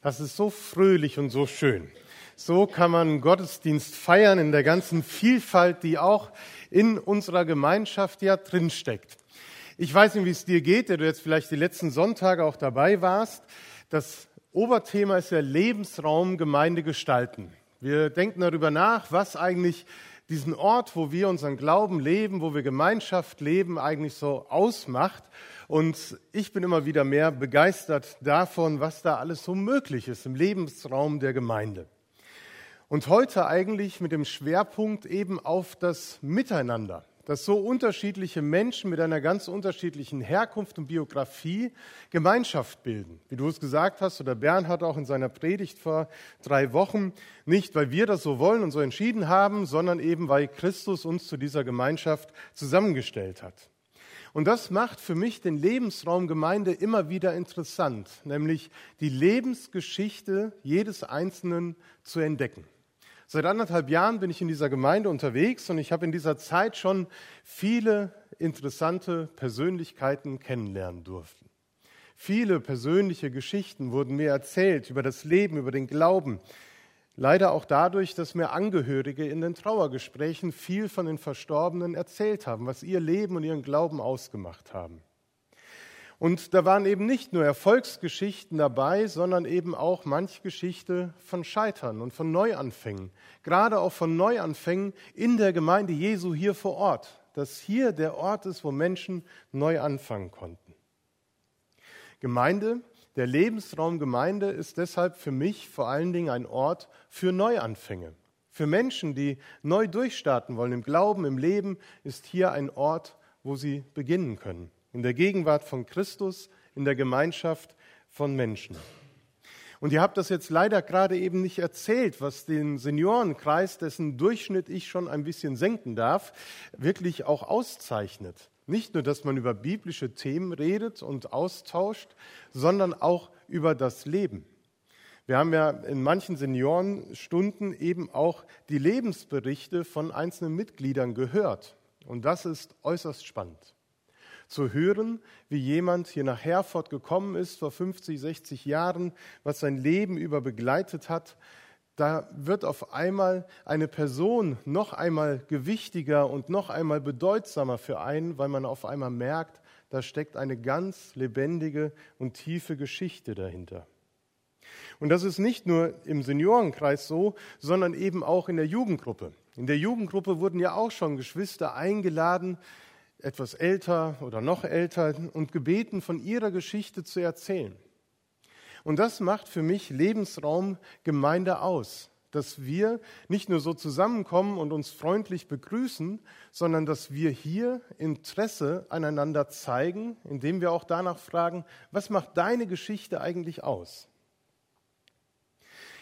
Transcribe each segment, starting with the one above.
Das ist so fröhlich und so schön. So kann man Gottesdienst feiern in der ganzen Vielfalt, die auch in unserer Gemeinschaft ja drinsteckt. Ich weiß nicht, wie es dir geht, der du jetzt vielleicht die letzten Sonntage auch dabei warst. Das Oberthema ist ja Lebensraum Gemeinde gestalten. Wir denken darüber nach, was eigentlich diesen Ort, wo wir unseren Glauben leben, wo wir Gemeinschaft leben, eigentlich so ausmacht. Und ich bin immer wieder mehr begeistert davon, was da alles so möglich ist im Lebensraum der Gemeinde. Und heute eigentlich mit dem Schwerpunkt eben auf das Miteinander, dass so unterschiedliche Menschen mit einer ganz unterschiedlichen Herkunft und Biografie Gemeinschaft bilden. Wie du es gesagt hast, oder Bernhard auch in seiner Predigt vor drei Wochen, nicht weil wir das so wollen und so entschieden haben, sondern eben weil Christus uns zu dieser Gemeinschaft zusammengestellt hat. Und das macht für mich den Lebensraum Gemeinde immer wieder interessant, nämlich die Lebensgeschichte jedes Einzelnen zu entdecken. Seit anderthalb Jahren bin ich in dieser Gemeinde unterwegs und ich habe in dieser Zeit schon viele interessante Persönlichkeiten kennenlernen dürfen. Viele persönliche Geschichten wurden mir erzählt über das Leben, über den Glauben, Leider auch dadurch, dass mir Angehörige in den Trauergesprächen viel von den Verstorbenen erzählt haben, was ihr Leben und ihren Glauben ausgemacht haben. Und da waren eben nicht nur Erfolgsgeschichten dabei, sondern eben auch manch Geschichte von Scheitern und von Neuanfängen. Gerade auch von Neuanfängen in der Gemeinde Jesu hier vor Ort. Dass hier der Ort ist, wo Menschen neu anfangen konnten. Gemeinde der Lebensraum Gemeinde ist deshalb für mich vor allen Dingen ein Ort für Neuanfänge. Für Menschen, die neu durchstarten wollen im Glauben, im Leben, ist hier ein Ort, wo sie beginnen können. In der Gegenwart von Christus, in der Gemeinschaft von Menschen. Und ihr habt das jetzt leider gerade eben nicht erzählt, was den Seniorenkreis, dessen Durchschnitt ich schon ein bisschen senken darf, wirklich auch auszeichnet. Nicht nur, dass man über biblische Themen redet und austauscht, sondern auch über das Leben. Wir haben ja in manchen Seniorenstunden eben auch die Lebensberichte von einzelnen Mitgliedern gehört. Und das ist äußerst spannend. Zu hören, wie jemand hier nach Herford gekommen ist vor 50, 60 Jahren, was sein Leben über begleitet hat, da wird auf einmal eine Person noch einmal gewichtiger und noch einmal bedeutsamer für einen, weil man auf einmal merkt, da steckt eine ganz lebendige und tiefe Geschichte dahinter. Und das ist nicht nur im Seniorenkreis so, sondern eben auch in der Jugendgruppe. In der Jugendgruppe wurden ja auch schon Geschwister eingeladen, etwas älter oder noch älter, und gebeten, von ihrer Geschichte zu erzählen. Und das macht für mich Lebensraum Gemeinde aus, dass wir nicht nur so zusammenkommen und uns freundlich begrüßen, sondern dass wir hier Interesse aneinander zeigen, indem wir auch danach fragen, was macht deine Geschichte eigentlich aus?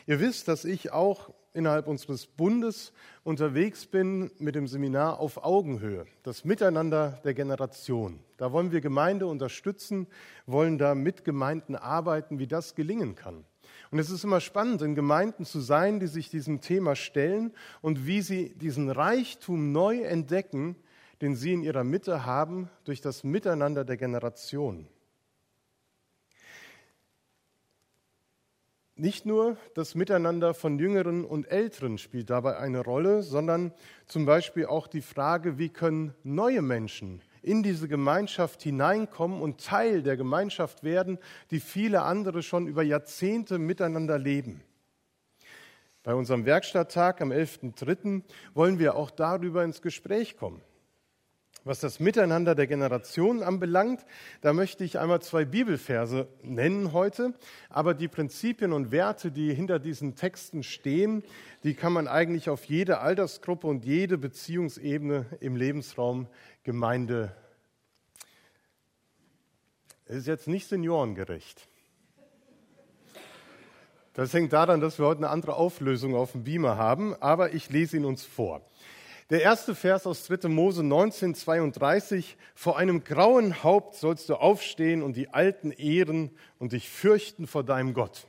Ihr wisst, dass ich auch innerhalb unseres Bundes unterwegs bin mit dem Seminar auf Augenhöhe, das Miteinander der Generation. Da wollen wir Gemeinde unterstützen, wollen da mit Gemeinden arbeiten, wie das gelingen kann. Und es ist immer spannend, in Gemeinden zu sein, die sich diesem Thema stellen und wie sie diesen Reichtum neu entdecken, den sie in ihrer Mitte haben durch das Miteinander der Generation. Nicht nur das Miteinander von Jüngeren und Älteren spielt dabei eine Rolle, sondern zum Beispiel auch die Frage, wie können neue Menschen in diese Gemeinschaft hineinkommen und Teil der Gemeinschaft werden, die viele andere schon über Jahrzehnte miteinander leben. Bei unserem Werkstatttag am 11.03. wollen wir auch darüber ins Gespräch kommen. Was das Miteinander der Generationen anbelangt, da möchte ich einmal zwei Bibelverse nennen heute. Aber die Prinzipien und Werte, die hinter diesen Texten stehen, die kann man eigentlich auf jede Altersgruppe und jede Beziehungsebene im Lebensraum Gemeinde. Ist jetzt nicht seniorengerecht. Das hängt daran, dass wir heute eine andere Auflösung auf dem Beamer haben, aber ich lese ihn uns vor. Der erste Vers aus 3. Mose 19, 32. Vor einem grauen Haupt sollst du aufstehen und die Alten ehren und dich fürchten vor deinem Gott.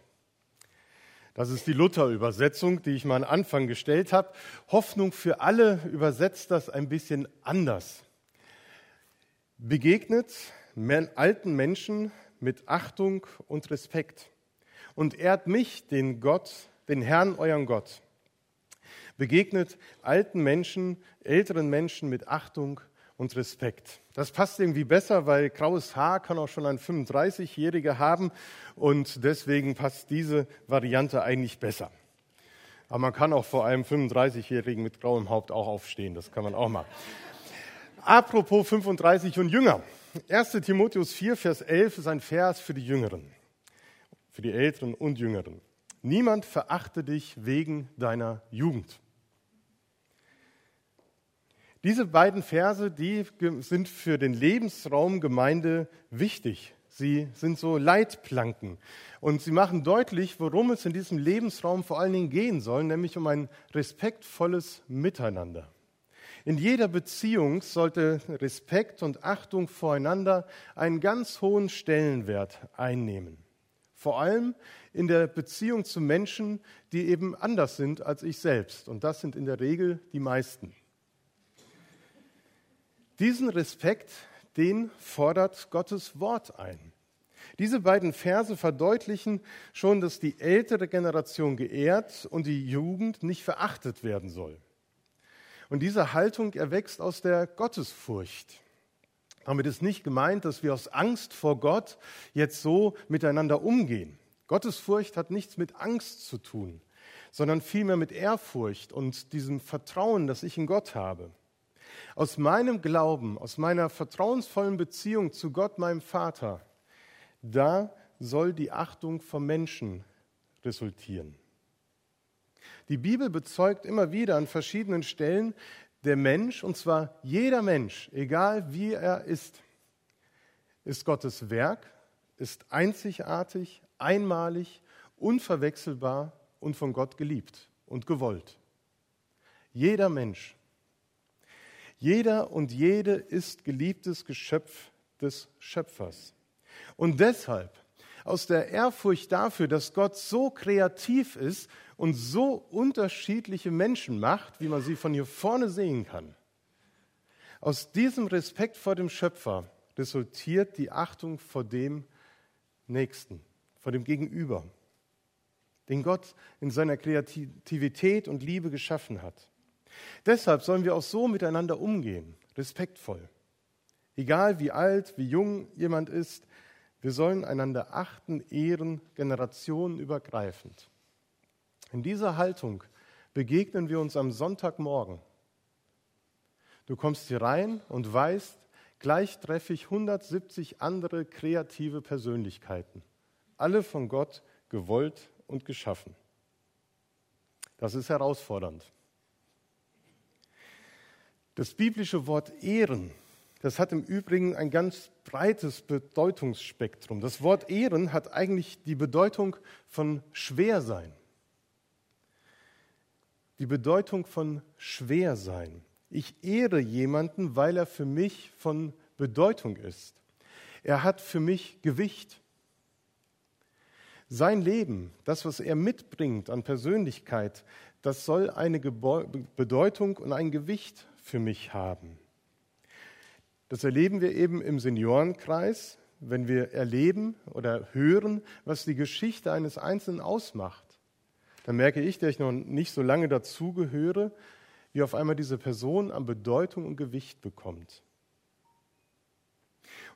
Das ist die Luther-Übersetzung, die ich mal am Anfang gestellt habe. Hoffnung für alle übersetzt das ein bisschen anders. Begegnet alten Menschen mit Achtung und Respekt und ehrt mich, den Gott, den Herrn, euren Gott. Begegnet alten Menschen, älteren Menschen mit Achtung und Respekt. Das passt irgendwie besser, weil graues Haar kann auch schon ein 35-Jähriger haben und deswegen passt diese Variante eigentlich besser. Aber man kann auch vor einem 35-Jährigen mit grauem Haupt auch aufstehen, das kann man auch mal. Apropos 35 und Jünger. 1. Timotheus 4, Vers 11 ist ein Vers für die Jüngeren, für die Älteren und Jüngeren. Niemand verachte dich wegen deiner Jugend. Diese beiden Verse, die sind für den Lebensraum Gemeinde wichtig. Sie sind so Leitplanken und sie machen deutlich, worum es in diesem Lebensraum vor allen Dingen gehen soll, nämlich um ein respektvolles Miteinander. In jeder Beziehung sollte Respekt und Achtung voreinander einen ganz hohen Stellenwert einnehmen. Vor allem in der Beziehung zu Menschen, die eben anders sind als ich selbst. Und das sind in der Regel die meisten. Diesen Respekt, den fordert Gottes Wort ein. Diese beiden Verse verdeutlichen schon, dass die ältere Generation geehrt und die Jugend nicht verachtet werden soll. Und diese Haltung erwächst aus der Gottesfurcht. Damit ist nicht gemeint, dass wir aus Angst vor Gott jetzt so miteinander umgehen. Gottesfurcht hat nichts mit Angst zu tun, sondern vielmehr mit Ehrfurcht und diesem Vertrauen, das ich in Gott habe. Aus meinem Glauben, aus meiner vertrauensvollen Beziehung zu Gott, meinem Vater, da soll die Achtung vom Menschen resultieren. Die Bibel bezeugt immer wieder an verschiedenen Stellen, der Mensch, und zwar jeder Mensch, egal wie er ist, ist Gottes Werk, ist einzigartig, einmalig, unverwechselbar und von Gott geliebt und gewollt. Jeder Mensch. Jeder und jede ist geliebtes Geschöpf des Schöpfers. Und deshalb, aus der Ehrfurcht dafür, dass Gott so kreativ ist und so unterschiedliche Menschen macht, wie man sie von hier vorne sehen kann, aus diesem Respekt vor dem Schöpfer resultiert die Achtung vor dem Nächsten, vor dem Gegenüber, den Gott in seiner Kreativität und Liebe geschaffen hat. Deshalb sollen wir auch so miteinander umgehen, respektvoll. Egal wie alt, wie jung jemand ist, wir sollen einander achten, ehren, generationenübergreifend. In dieser Haltung begegnen wir uns am Sonntagmorgen. Du kommst hier rein und weißt, gleich treffe ich 170 andere kreative Persönlichkeiten, alle von Gott gewollt und geschaffen. Das ist herausfordernd. Das biblische Wort Ehren, das hat im Übrigen ein ganz breites Bedeutungsspektrum. Das Wort Ehren hat eigentlich die Bedeutung von schwer sein. Die Bedeutung von schwer sein. Ich ehre jemanden, weil er für mich von Bedeutung ist. Er hat für mich Gewicht. Sein Leben, das, was er mitbringt an Persönlichkeit, das soll eine Bedeutung und ein Gewicht für mich haben. Das erleben wir eben im Seniorenkreis, wenn wir erleben oder hören, was die Geschichte eines Einzelnen ausmacht. Dann merke ich, der ich noch nicht so lange dazugehöre, wie auf einmal diese Person an Bedeutung und Gewicht bekommt.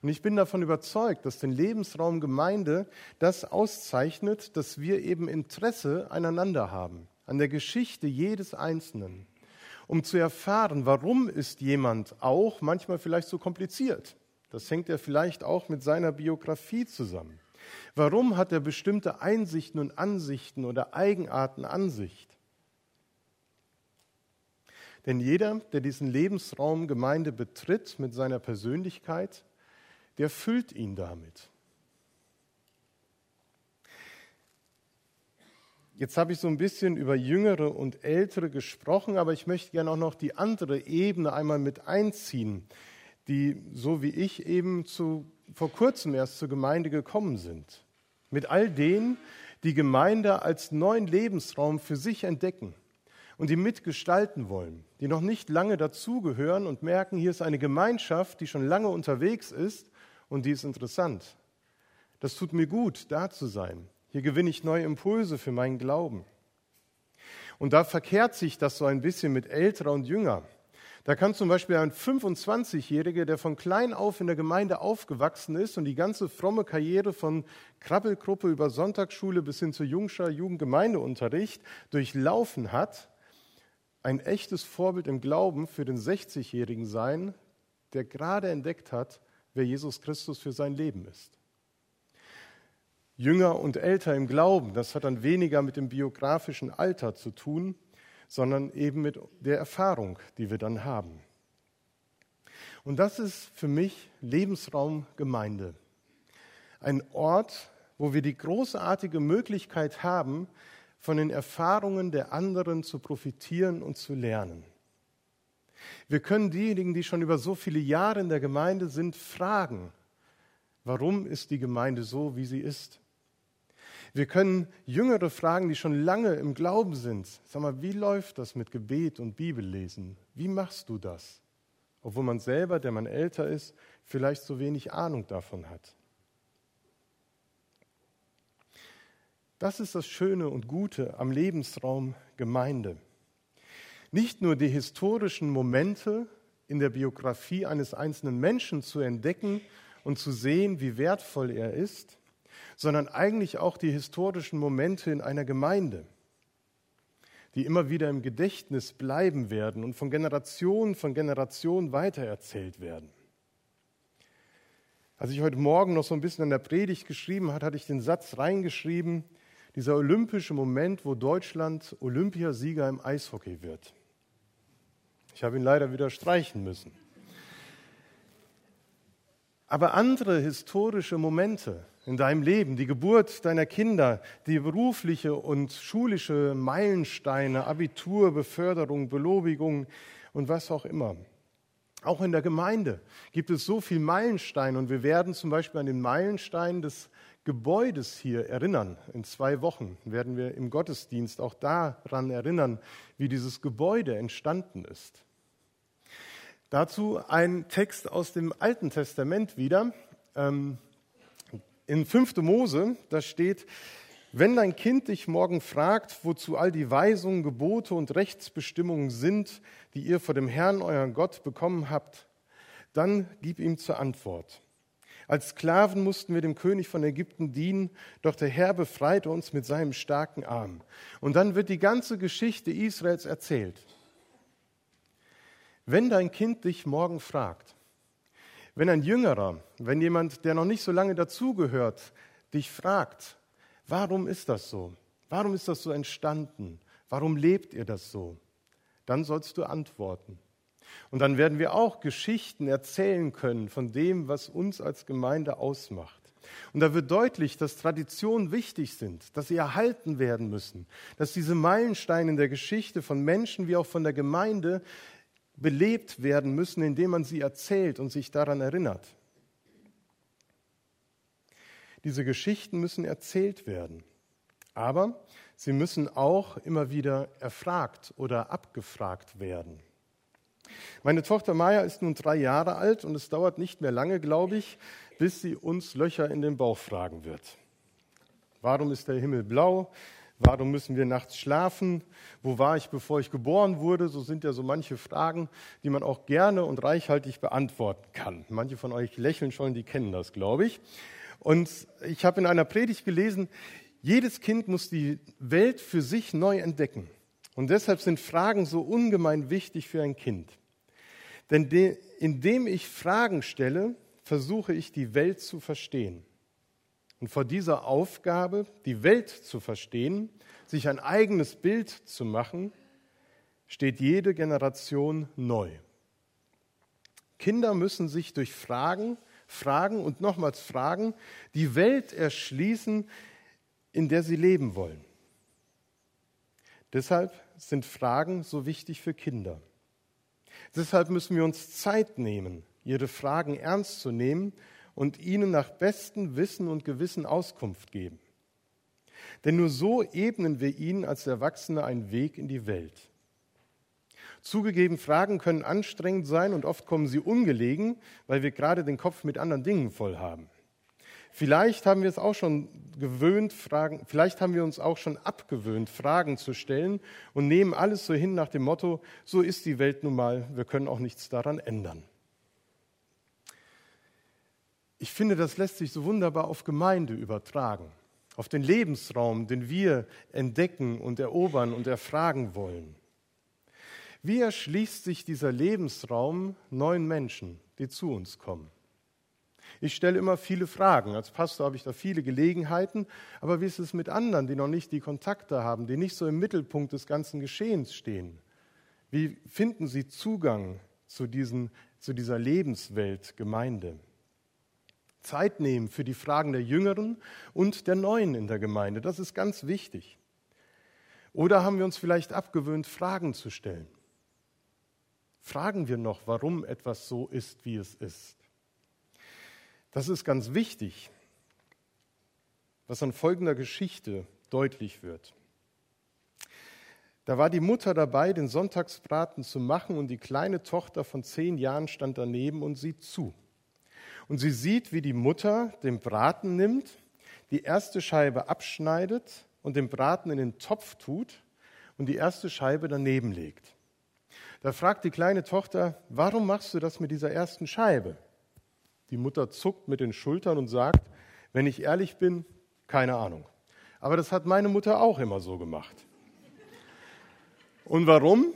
Und ich bin davon überzeugt, dass den Lebensraum Gemeinde das auszeichnet, dass wir eben Interesse aneinander haben, an der Geschichte jedes Einzelnen um zu erfahren, warum ist jemand auch manchmal vielleicht so kompliziert. Das hängt ja vielleicht auch mit seiner Biografie zusammen. Warum hat er bestimmte Einsichten und Ansichten oder Eigenarten an sich? Denn jeder, der diesen Lebensraum Gemeinde betritt mit seiner Persönlichkeit, der füllt ihn damit. Jetzt habe ich so ein bisschen über Jüngere und Ältere gesprochen, aber ich möchte gerne auch noch die andere Ebene einmal mit einziehen, die, so wie ich, eben zu, vor kurzem erst zur Gemeinde gekommen sind. Mit all denen, die Gemeinde als neuen Lebensraum für sich entdecken und die mitgestalten wollen, die noch nicht lange dazugehören und merken, hier ist eine Gemeinschaft, die schon lange unterwegs ist und die ist interessant. Das tut mir gut, da zu sein. Hier gewinne ich neue Impulse für meinen Glauben. Und da verkehrt sich das so ein bisschen mit älterer und jünger. Da kann zum Beispiel ein 25-Jähriger, der von klein auf in der Gemeinde aufgewachsen ist und die ganze fromme Karriere von Krabbelgruppe über Sonntagsschule bis hin zu Jungschar Jugendgemeindeunterricht durchlaufen hat, ein echtes Vorbild im Glauben für den 60-Jährigen sein, der gerade entdeckt hat, wer Jesus Christus für sein Leben ist. Jünger und älter im Glauben, das hat dann weniger mit dem biografischen Alter zu tun, sondern eben mit der Erfahrung, die wir dann haben. Und das ist für mich Lebensraum Gemeinde. Ein Ort, wo wir die großartige Möglichkeit haben, von den Erfahrungen der anderen zu profitieren und zu lernen. Wir können diejenigen, die schon über so viele Jahre in der Gemeinde sind, fragen, warum ist die Gemeinde so, wie sie ist? Wir können Jüngere fragen, die schon lange im Glauben sind. Sag mal, wie läuft das mit Gebet und Bibellesen? Wie machst du das? Obwohl man selber, der man älter ist, vielleicht so wenig Ahnung davon hat. Das ist das Schöne und Gute am Lebensraum Gemeinde. Nicht nur die historischen Momente in der Biografie eines einzelnen Menschen zu entdecken und zu sehen, wie wertvoll er ist, sondern eigentlich auch die historischen Momente in einer Gemeinde, die immer wieder im Gedächtnis bleiben werden und von Generation von Generation weitererzählt werden. Als ich heute Morgen noch so ein bisschen an der Predigt geschrieben hat, hatte ich den Satz reingeschrieben, dieser olympische Moment, wo Deutschland Olympiasieger im Eishockey wird. Ich habe ihn leider wieder streichen müssen. Aber andere historische Momente in deinem Leben, die Geburt deiner Kinder, die berufliche und schulische Meilensteine, Abitur, Beförderung, Belobigung und was auch immer. Auch in der Gemeinde gibt es so viele Meilensteine und wir werden zum Beispiel an den Meilenstein des Gebäudes hier erinnern. In zwei Wochen werden wir im Gottesdienst auch daran erinnern, wie dieses Gebäude entstanden ist. Dazu ein Text aus dem Alten Testament wieder. Ähm, in 5. Mose, da steht, wenn dein Kind dich morgen fragt, wozu all die Weisungen, Gebote und Rechtsbestimmungen sind, die ihr vor dem Herrn, euren Gott, bekommen habt, dann gib ihm zur Antwort. Als Sklaven mussten wir dem König von Ägypten dienen, doch der Herr befreite uns mit seinem starken Arm. Und dann wird die ganze Geschichte Israels erzählt. Wenn dein Kind dich morgen fragt, wenn ein Jüngerer, wenn jemand, der noch nicht so lange dazugehört, dich fragt, warum ist das so? Warum ist das so entstanden? Warum lebt ihr das so? Dann sollst du antworten. Und dann werden wir auch Geschichten erzählen können von dem, was uns als Gemeinde ausmacht. Und da wird deutlich, dass Traditionen wichtig sind, dass sie erhalten werden müssen, dass diese Meilensteine in der Geschichte von Menschen wie auch von der Gemeinde belebt werden müssen, indem man sie erzählt und sich daran erinnert. Diese Geschichten müssen erzählt werden, aber sie müssen auch immer wieder erfragt oder abgefragt werden. Meine Tochter Maya ist nun drei Jahre alt und es dauert nicht mehr lange, glaube ich, bis sie uns Löcher in den Bauch fragen wird. Warum ist der Himmel blau? Warum müssen wir nachts schlafen? Wo war ich, bevor ich geboren wurde? So sind ja so manche Fragen, die man auch gerne und reichhaltig beantworten kann. Manche von euch lächeln schon, die kennen das, glaube ich. Und ich habe in einer Predigt gelesen, jedes Kind muss die Welt für sich neu entdecken. Und deshalb sind Fragen so ungemein wichtig für ein Kind. Denn de, indem ich Fragen stelle, versuche ich die Welt zu verstehen. Und vor dieser Aufgabe, die Welt zu verstehen, sich ein eigenes Bild zu machen, steht jede Generation neu. Kinder müssen sich durch Fragen, Fragen und nochmals Fragen die Welt erschließen, in der sie leben wollen. Deshalb sind Fragen so wichtig für Kinder. Deshalb müssen wir uns Zeit nehmen, ihre Fragen ernst zu nehmen und ihnen nach bestem Wissen und Gewissen Auskunft geben. Denn nur so ebnen wir ihnen als Erwachsene einen Weg in die Welt. Zugegeben, Fragen können anstrengend sein und oft kommen sie ungelegen, weil wir gerade den Kopf mit anderen Dingen voll haben. Vielleicht haben wir es auch schon gewöhnt, Fragen, vielleicht haben wir uns auch schon abgewöhnt, Fragen zu stellen und nehmen alles so hin nach dem Motto, so ist die Welt nun mal, wir können auch nichts daran ändern. Ich finde, das lässt sich so wunderbar auf Gemeinde übertragen, auf den Lebensraum, den wir entdecken und erobern und erfragen wollen. Wie erschließt sich dieser Lebensraum neuen Menschen, die zu uns kommen? Ich stelle immer viele Fragen. Als Pastor habe ich da viele Gelegenheiten. Aber wie ist es mit anderen, die noch nicht die Kontakte haben, die nicht so im Mittelpunkt des ganzen Geschehens stehen? Wie finden sie Zugang zu, diesen, zu dieser Lebenswelt Gemeinde? Zeit nehmen für die Fragen der Jüngeren und der Neuen in der Gemeinde. Das ist ganz wichtig. Oder haben wir uns vielleicht abgewöhnt, Fragen zu stellen? Fragen wir noch, warum etwas so ist, wie es ist? Das ist ganz wichtig, was an folgender Geschichte deutlich wird. Da war die Mutter dabei, den Sonntagsbraten zu machen, und die kleine Tochter von zehn Jahren stand daneben und sieht zu. Und sie sieht, wie die Mutter den Braten nimmt, die erste Scheibe abschneidet und den Braten in den Topf tut und die erste Scheibe daneben legt. Da fragt die kleine Tochter, warum machst du das mit dieser ersten Scheibe? Die Mutter zuckt mit den Schultern und sagt, wenn ich ehrlich bin, keine Ahnung. Aber das hat meine Mutter auch immer so gemacht. Und warum?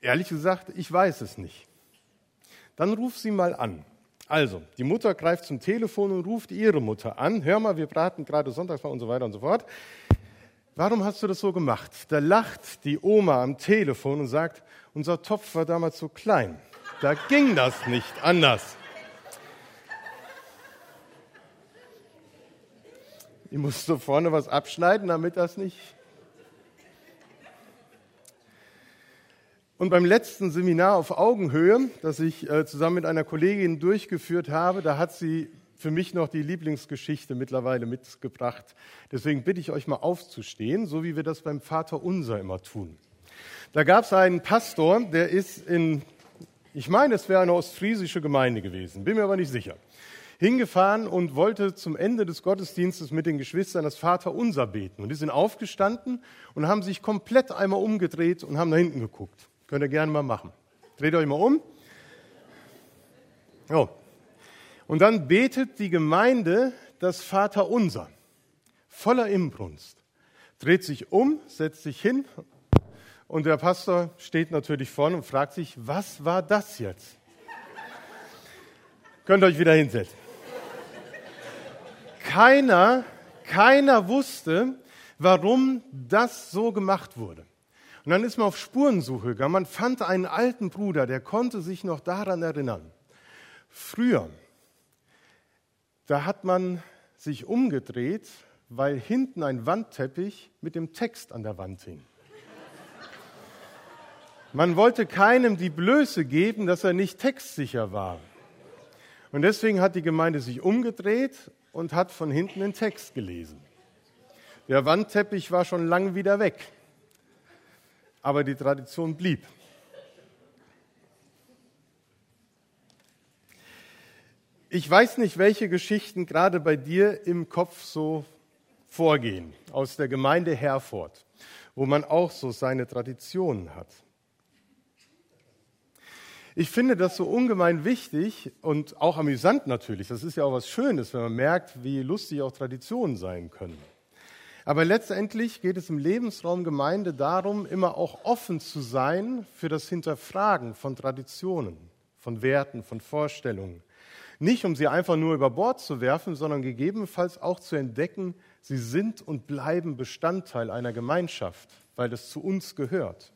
Ehrlich gesagt, ich weiß es nicht. Dann ruf sie mal an. Also, die Mutter greift zum Telefon und ruft ihre Mutter an. Hör mal, wir braten gerade Sonntagsfahrt und so weiter und so fort. Warum hast du das so gemacht? Da lacht die Oma am Telefon und sagt, unser Topf war damals so klein. Da ging das nicht anders. Ich musste vorne was abschneiden, damit das nicht. Und beim letzten Seminar auf Augenhöhe, das ich äh, zusammen mit einer Kollegin durchgeführt habe, da hat sie für mich noch die Lieblingsgeschichte mittlerweile mitgebracht. Deswegen bitte ich euch mal aufzustehen, so wie wir das beim Vater Unser immer tun. Da gab es einen Pastor, der ist in, ich meine, es wäre eine ostfriesische Gemeinde gewesen, bin mir aber nicht sicher hingefahren und wollte zum Ende des Gottesdienstes mit den Geschwistern das Vaterunser beten. Und die sind aufgestanden und haben sich komplett einmal umgedreht und haben nach hinten geguckt. Könnt ihr gerne mal machen. Dreht euch mal um. Oh. Und dann betet die Gemeinde das Vaterunser voller Imbrunst. Dreht sich um, setzt sich hin und der Pastor steht natürlich vorne und fragt sich, was war das jetzt? Könnt ihr euch wieder hinsetzen keiner, keiner wusste, warum das so gemacht wurde. Und dann ist man auf Spurensuche gegangen. Man fand einen alten Bruder, der konnte sich noch daran erinnern. Früher, da hat man sich umgedreht, weil hinten ein Wandteppich mit dem Text an der Wand hing. Man wollte keinem die Blöße geben, dass er nicht textsicher war. Und deswegen hat die Gemeinde sich umgedreht und hat von hinten den Text gelesen. Der Wandteppich war schon lang wieder weg, aber die Tradition blieb. Ich weiß nicht, welche Geschichten gerade bei dir im Kopf so vorgehen aus der Gemeinde Herford, wo man auch so seine Traditionen hat. Ich finde das so ungemein wichtig und auch amüsant natürlich. Das ist ja auch was Schönes, wenn man merkt, wie lustig auch Traditionen sein können. Aber letztendlich geht es im Lebensraum Gemeinde darum, immer auch offen zu sein für das Hinterfragen von Traditionen, von Werten, von Vorstellungen. Nicht um sie einfach nur über Bord zu werfen, sondern gegebenenfalls auch zu entdecken, sie sind und bleiben Bestandteil einer Gemeinschaft, weil es zu uns gehört.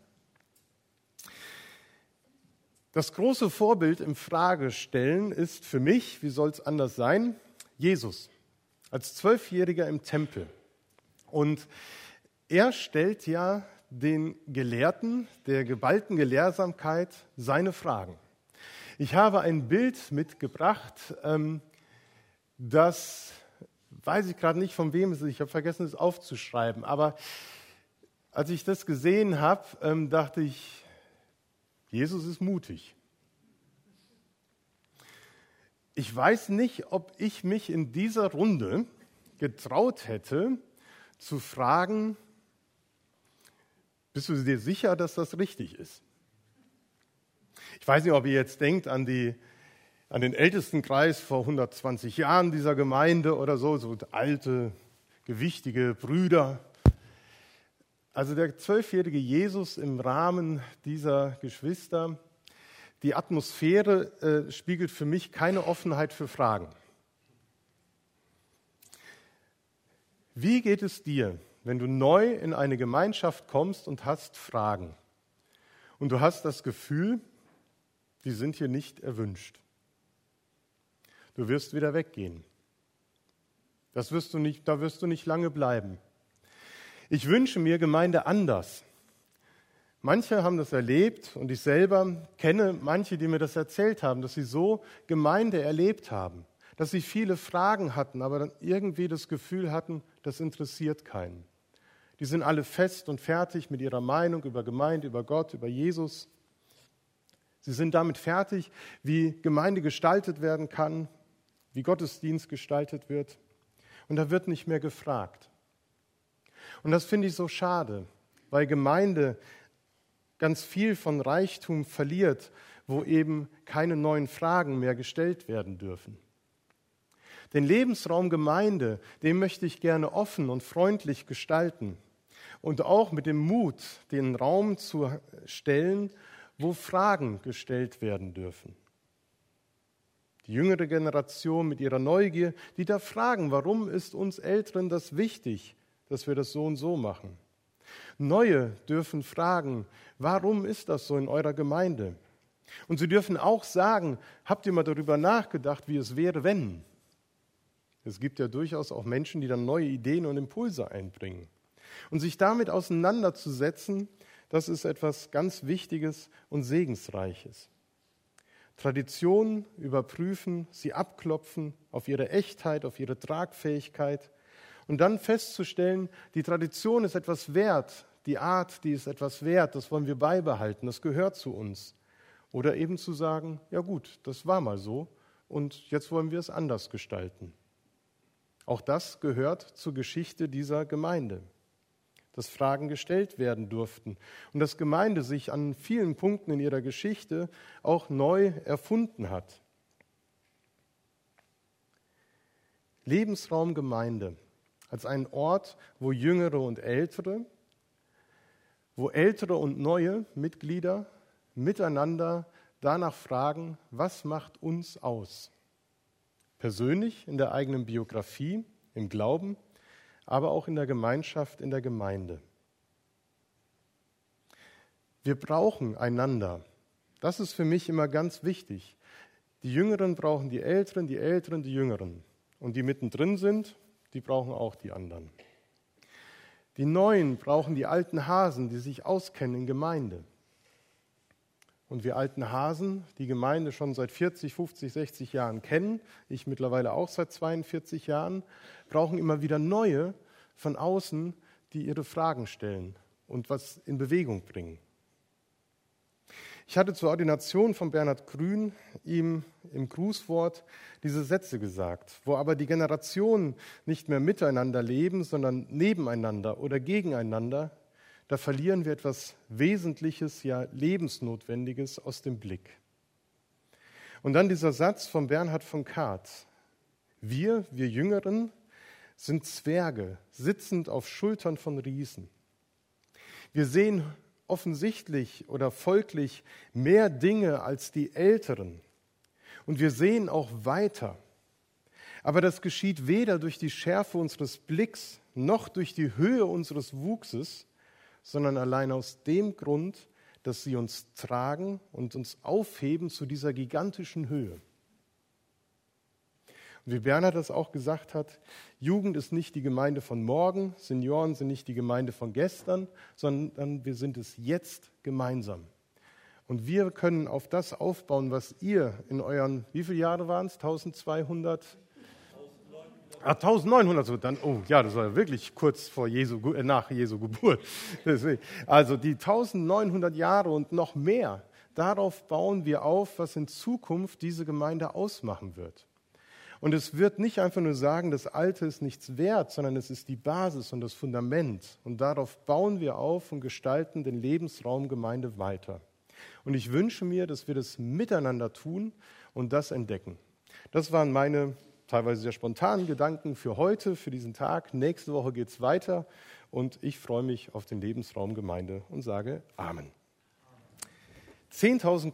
Das große Vorbild im Fragestellen ist für mich, wie soll es anders sein, Jesus als Zwölfjähriger im Tempel. Und er stellt ja den Gelehrten der geballten Gelehrsamkeit seine Fragen. Ich habe ein Bild mitgebracht, ähm, das weiß ich gerade nicht, von wem es ist. Ich habe vergessen, es aufzuschreiben. Aber als ich das gesehen habe, ähm, dachte ich, Jesus ist mutig. Ich weiß nicht, ob ich mich in dieser Runde getraut hätte zu fragen, bist du dir sicher, dass das richtig ist? Ich weiß nicht, ob ihr jetzt denkt an, die, an den ältesten Kreis vor 120 Jahren dieser Gemeinde oder so, so alte, gewichtige Brüder. Also der zwölfjährige Jesus im Rahmen dieser Geschwister, die Atmosphäre äh, spiegelt für mich keine Offenheit für Fragen. Wie geht es dir, wenn du neu in eine Gemeinschaft kommst und hast Fragen? Und du hast das Gefühl, die sind hier nicht erwünscht. Du wirst wieder weggehen. Das wirst du nicht, da wirst du nicht lange bleiben. Ich wünsche mir Gemeinde anders. Manche haben das erlebt und ich selber kenne manche, die mir das erzählt haben, dass sie so Gemeinde erlebt haben, dass sie viele Fragen hatten, aber dann irgendwie das Gefühl hatten, das interessiert keinen. Die sind alle fest und fertig mit ihrer Meinung über Gemeinde, über Gott, über Jesus. Sie sind damit fertig, wie Gemeinde gestaltet werden kann, wie Gottesdienst gestaltet wird. Und da wird nicht mehr gefragt. Und das finde ich so schade, weil Gemeinde ganz viel von Reichtum verliert, wo eben keine neuen Fragen mehr gestellt werden dürfen. Den Lebensraum Gemeinde, den möchte ich gerne offen und freundlich gestalten und auch mit dem Mut, den Raum zu stellen, wo Fragen gestellt werden dürfen. Die jüngere Generation mit ihrer Neugier, die da fragen, warum ist uns Älteren das wichtig, dass wir das so und so machen? Neue dürfen fragen, warum ist das so in eurer Gemeinde? Und sie dürfen auch sagen, habt ihr mal darüber nachgedacht, wie es wäre, wenn? Es gibt ja durchaus auch Menschen, die dann neue Ideen und Impulse einbringen. Und sich damit auseinanderzusetzen, das ist etwas ganz Wichtiges und Segensreiches. Traditionen überprüfen, sie abklopfen auf ihre Echtheit, auf ihre Tragfähigkeit und dann festzustellen, die Tradition ist etwas wert, die Art, die ist etwas wert, das wollen wir beibehalten, das gehört zu uns. Oder eben zu sagen, ja gut, das war mal so und jetzt wollen wir es anders gestalten. Auch das gehört zur Geschichte dieser Gemeinde dass Fragen gestellt werden durften und dass Gemeinde sich an vielen Punkten in ihrer Geschichte auch neu erfunden hat. Lebensraum Gemeinde als ein Ort, wo Jüngere und Ältere, wo Ältere und neue Mitglieder miteinander danach fragen, was macht uns aus? Persönlich in der eigenen Biografie, im Glauben, aber auch in der Gemeinschaft, in der Gemeinde. Wir brauchen einander. Das ist für mich immer ganz wichtig. Die Jüngeren brauchen die Älteren, die Älteren die Jüngeren. Und die mittendrin sind, die brauchen auch die anderen. Die Neuen brauchen die alten Hasen, die sich auskennen in Gemeinde. Und wir alten Hasen, die Gemeinde schon seit 40, 50, 60 Jahren kennen, ich mittlerweile auch seit 42 Jahren, brauchen immer wieder neue von außen, die ihre Fragen stellen und was in Bewegung bringen. Ich hatte zur Ordination von Bernhard Grün ihm im Grußwort diese Sätze gesagt, wo aber die Generationen nicht mehr miteinander leben, sondern nebeneinander oder gegeneinander, da verlieren wir etwas Wesentliches, ja Lebensnotwendiges aus dem Blick. Und dann dieser Satz von Bernhard von Karth. Wir, wir Jüngeren, sind Zwerge, sitzend auf Schultern von Riesen. Wir sehen offensichtlich oder folglich mehr Dinge als die Älteren. Und wir sehen auch weiter. Aber das geschieht weder durch die Schärfe unseres Blicks noch durch die Höhe unseres Wuchses, sondern allein aus dem Grund, dass sie uns tragen und uns aufheben zu dieser gigantischen Höhe. Und wie Bernhard das auch gesagt hat, Jugend ist nicht die Gemeinde von morgen, Senioren sind nicht die Gemeinde von gestern, sondern wir sind es jetzt gemeinsam. Und wir können auf das aufbauen, was ihr in euren, wie viele Jahre waren es? 1200? Ah, 1900 so, dann, oh ja, das war ja wirklich kurz vor Jesu, äh, nach Jesu Geburt. Also die 1900 Jahre und noch mehr, darauf bauen wir auf, was in Zukunft diese Gemeinde ausmachen wird. Und es wird nicht einfach nur sagen, das Alte ist nichts wert, sondern es ist die Basis und das Fundament. Und darauf bauen wir auf und gestalten den Lebensraum Gemeinde weiter. Und ich wünsche mir, dass wir das miteinander tun und das entdecken. Das waren meine teilweise sehr spontanen Gedanken für heute, für diesen Tag. Nächste Woche geht es weiter und ich freue mich auf den Lebensraum Gemeinde und sage Amen. 10.000